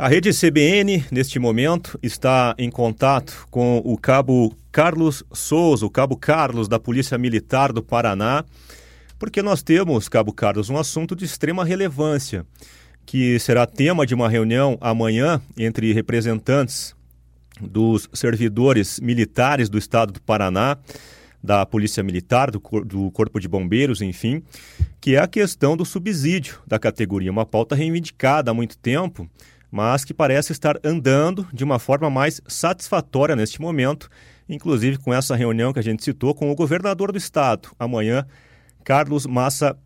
A rede CBN, neste momento, está em contato com o cabo Carlos Souza, o cabo Carlos da Polícia Militar do Paraná, porque nós temos, cabo Carlos, um assunto de extrema relevância, que será tema de uma reunião amanhã entre representantes dos servidores militares do estado do Paraná, da Polícia Militar, do, do Corpo de Bombeiros, enfim, que é a questão do subsídio da categoria, uma pauta reivindicada há muito tempo mas que parece estar andando de uma forma mais satisfatória neste momento, inclusive com essa reunião que a gente citou com o governador do estado, amanhã, Carlos Massa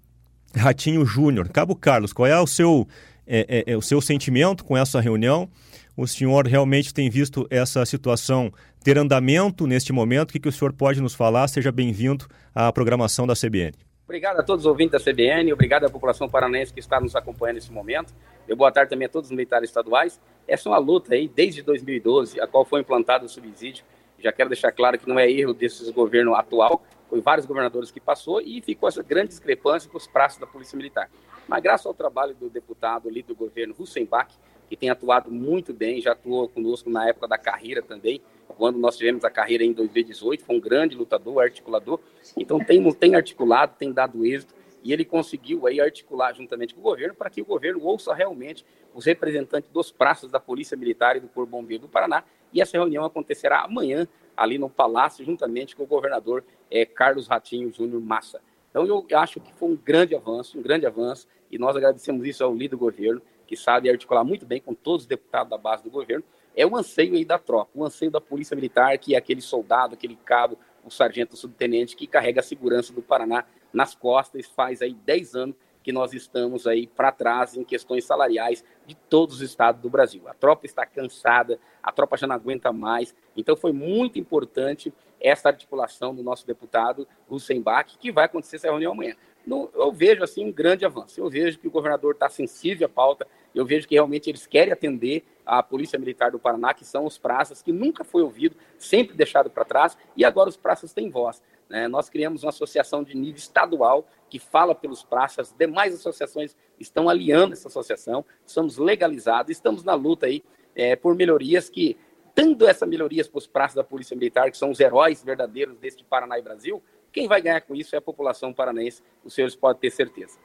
Ratinho Júnior. Cabo Carlos, qual é o seu, é, é, é, o seu sentimento com essa reunião? O senhor realmente tem visto essa situação ter andamento neste momento? O que, que o senhor pode nos falar? Seja bem-vindo à programação da CBN. Obrigado a todos os ouvintes da CBN, obrigado à população paranaense que está nos acompanhando nesse momento. Eu boa tarde também a todos os militares estaduais. Essa é uma luta aí desde 2012, a qual foi implantado o subsídio. Já quero deixar claro que não é erro desse governo atual, foi vários governadores que passou e ficou essa grande discrepância com os prazos da Polícia Militar. Mas graças ao trabalho do deputado ali do governo Hussenbach, que tem atuado muito bem, já atuou conosco na época da carreira também, quando nós tivemos a carreira em 2018, foi um grande lutador, articulador. Então tem, tem articulado, tem dado êxito e ele conseguiu aí articular juntamente com o governo para que o governo ouça realmente os representantes dos praças da Polícia Militar e do Corpo Bombeiro do Paraná. E essa reunião acontecerá amanhã ali no Palácio, juntamente com o governador é, Carlos Ratinho Júnior Massa. Então eu acho que foi um grande avanço, um grande avanço, e nós agradecemos isso ao líder do governo, que sabe articular muito bem com todos os deputados da base do governo, é o anseio aí da tropa, o anseio da Polícia Militar, que é aquele soldado, aquele cabo, o sargento, o subtenente que carrega a segurança do Paraná nas costas, faz aí 10 anos que nós estamos aí para trás em questões salariais de todos os estados do Brasil. A tropa está cansada, a tropa já não aguenta mais. Então foi muito importante essa articulação do nosso deputado Hussenbach, que vai acontecer essa reunião amanhã. No, eu vejo assim um grande avanço. Eu vejo que o governador está sensível à pauta. Eu vejo que realmente eles querem atender a Polícia Militar do Paraná, que são os praças, que nunca foi ouvido, sempre deixado para trás, e agora os praças têm voz. Né? Nós criamos uma associação de nível estadual que fala pelos praças, demais associações estão aliando essa associação, somos legalizados, estamos na luta aí é, por melhorias que, dando essas melhorias para os praças da Polícia Militar, que são os heróis verdadeiros deste Paraná e Brasil, quem vai ganhar com isso é a população paranaense, os senhores podem ter certeza.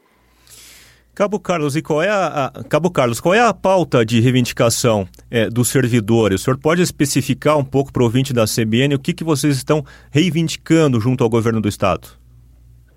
Cabo Carlos, e qual é a, a, Cabo Carlos, qual é a pauta de reivindicação é, dos servidores? O senhor pode especificar um pouco para o ouvinte da CBN o que, que vocês estão reivindicando junto ao governo do Estado?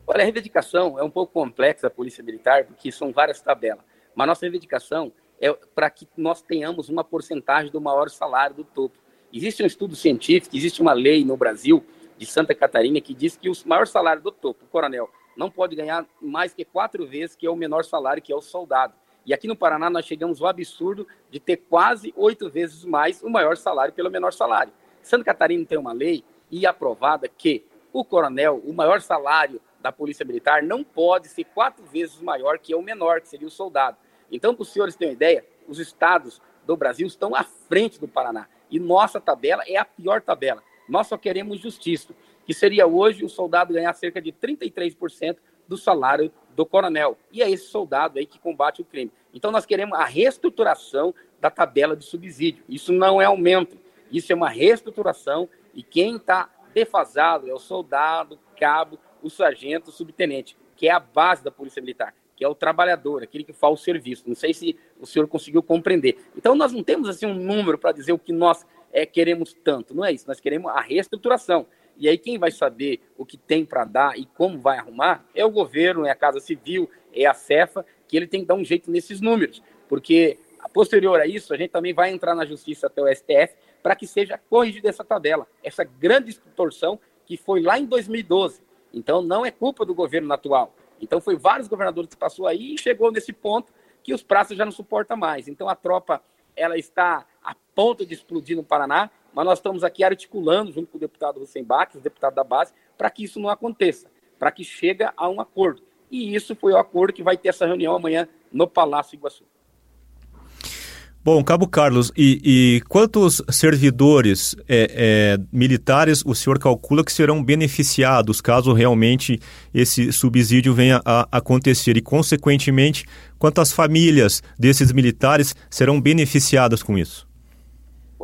Olha, a reivindicação é um pouco complexa a Polícia Militar, porque são várias tabelas. Mas nossa reivindicação é para que nós tenhamos uma porcentagem do maior salário do topo. Existe um estudo científico, existe uma lei no Brasil, de Santa Catarina, que diz que o maior salário do topo, coronel, não pode ganhar mais que quatro vezes que é o menor salário, que é o soldado. E aqui no Paraná nós chegamos ao absurdo de ter quase oito vezes mais o maior salário pelo menor salário. Santa Catarina tem uma lei e aprovada que o coronel, o maior salário da Polícia Militar, não pode ser quatro vezes maior que o menor, que seria o soldado. Então, para os senhores terem uma ideia, os estados do Brasil estão à frente do Paraná. E nossa tabela é a pior tabela. Nós só queremos justiça que seria hoje o soldado ganhar cerca de 33% do salário do coronel. E é esse soldado aí que combate o crime. Então nós queremos a reestruturação da tabela de subsídio. Isso não é aumento, isso é uma reestruturação e quem está defasado é o soldado, cabo, o sargento, o subtenente, que é a base da Polícia Militar, que é o trabalhador, aquele que faz o serviço. Não sei se o senhor conseguiu compreender. Então nós não temos assim um número para dizer o que nós é, queremos tanto. Não é isso. Nós queremos a reestruturação. E aí quem vai saber o que tem para dar e como vai arrumar é o governo, é a Casa Civil, é a Cefa, que ele tem que dar um jeito nesses números, porque posterior a isso a gente também vai entrar na justiça até o STF para que seja corrigida essa tabela, essa grande distorção que foi lá em 2012. Então não é culpa do governo atual. Então foi vários governadores que passou aí e chegou nesse ponto que os praças já não suportam mais. Então a tropa ela está a ponto de explodir no Paraná mas nós estamos aqui articulando, junto com o deputado Rosenbach, os deputados da base, para que isso não aconteça, para que chegue a um acordo. E isso foi o acordo que vai ter essa reunião amanhã no Palácio Iguaçu. Bom, Cabo Carlos, e, e quantos servidores é, é, militares o senhor calcula que serão beneficiados caso realmente esse subsídio venha a acontecer? E, consequentemente, quantas famílias desses militares serão beneficiadas com isso?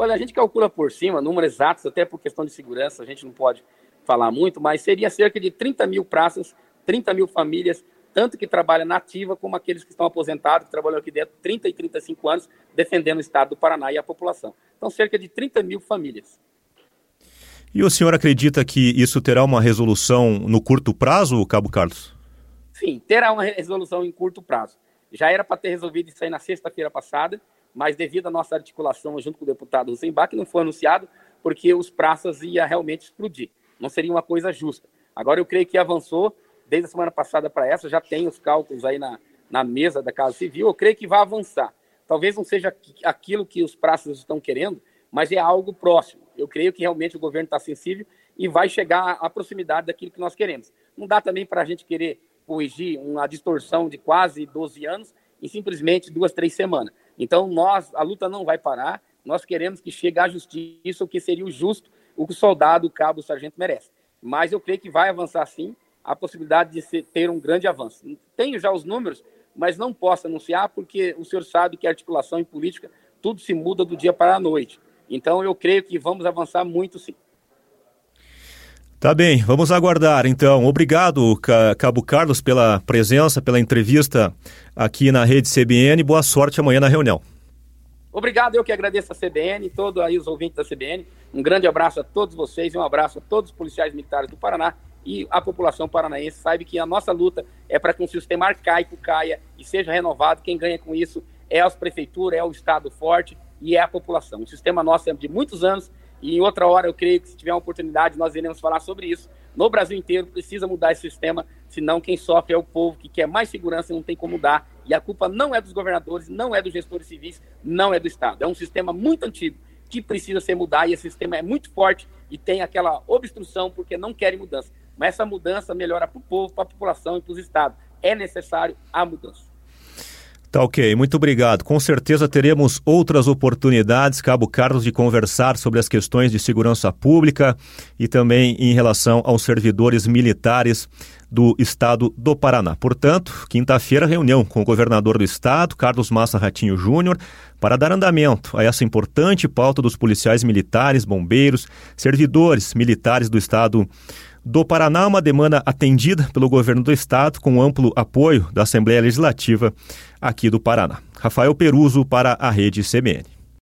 Olha, a gente calcula por cima, números exatos, até por questão de segurança, a gente não pode falar muito, mas seria cerca de 30 mil praças, 30 mil famílias tanto que trabalha na ativa como aqueles que estão aposentados, que trabalham aqui dentro 30 e 35 anos, defendendo o estado do Paraná e a população. Então, cerca de 30 mil famílias. E o senhor acredita que isso terá uma resolução no curto prazo, Cabo Carlos? Sim, terá uma resolução em curto prazo. Já era para ter resolvido isso aí na sexta-feira passada, mas devido à nossa articulação junto com o deputado Rosenbach, não foi anunciado, porque os praças ia realmente explodir. Não seria uma coisa justa. Agora eu creio que avançou, desde a semana passada para essa, já tem os cálculos aí na, na mesa da Casa Civil, eu creio que vai avançar. Talvez não seja aquilo que os praças estão querendo, mas é algo próximo. Eu creio que realmente o governo está sensível e vai chegar à proximidade daquilo que nós queremos. Não dá também para a gente querer corrigir uma distorção de quase 12 anos em simplesmente duas, três semanas. Então, nós, a luta não vai parar, nós queremos que chegue à justiça o que seria o justo, o que o soldado, o cabo, o sargento merece. Mas eu creio que vai avançar sim, a possibilidade de ser, ter um grande avanço. Tenho já os números, mas não posso anunciar porque o senhor sabe que articulação em política tudo se muda do dia para a noite. Então eu creio que vamos avançar muito sim. Tá bem, vamos aguardar então. Obrigado, Cabo Carlos, pela presença, pela entrevista aqui na rede CBN. Boa sorte amanhã na reunião. Obrigado, eu que agradeço a CBN, todos aí os ouvintes da CBN. Um grande abraço a todos vocês e um abraço a todos os policiais militares do Paraná e a população paranaense sabe que a nossa luta é para que um sistema arcaico caia e seja renovado. Quem ganha com isso é as prefeituras, é o Estado forte e é a população. O sistema nosso é de muitos anos e em outra hora eu creio que se tiver uma oportunidade nós iremos falar sobre isso. No Brasil inteiro precisa mudar esse sistema, senão quem sofre é o povo que quer mais segurança e não tem como mudar. E a culpa não é dos governadores, não é dos gestores civis, não é do Estado. É um sistema muito antigo que precisa ser mudado e esse sistema é muito forte e tem aquela obstrução porque não querem mudança. Mas essa mudança melhora para o povo, para a população e para os estados. É necessário a mudança. Tá ok, muito obrigado. Com certeza teremos outras oportunidades, Cabo Carlos, de conversar sobre as questões de segurança pública e também em relação aos servidores militares do estado do Paraná. Portanto, quinta-feira, reunião com o governador do estado, Carlos Massa Ratinho Júnior, para dar andamento a essa importante pauta dos policiais militares, bombeiros, servidores militares do estado do Paraná, uma demanda atendida pelo governo do estado com amplo apoio da Assembleia Legislativa aqui do Paraná. Rafael Peruso para a Rede CBN.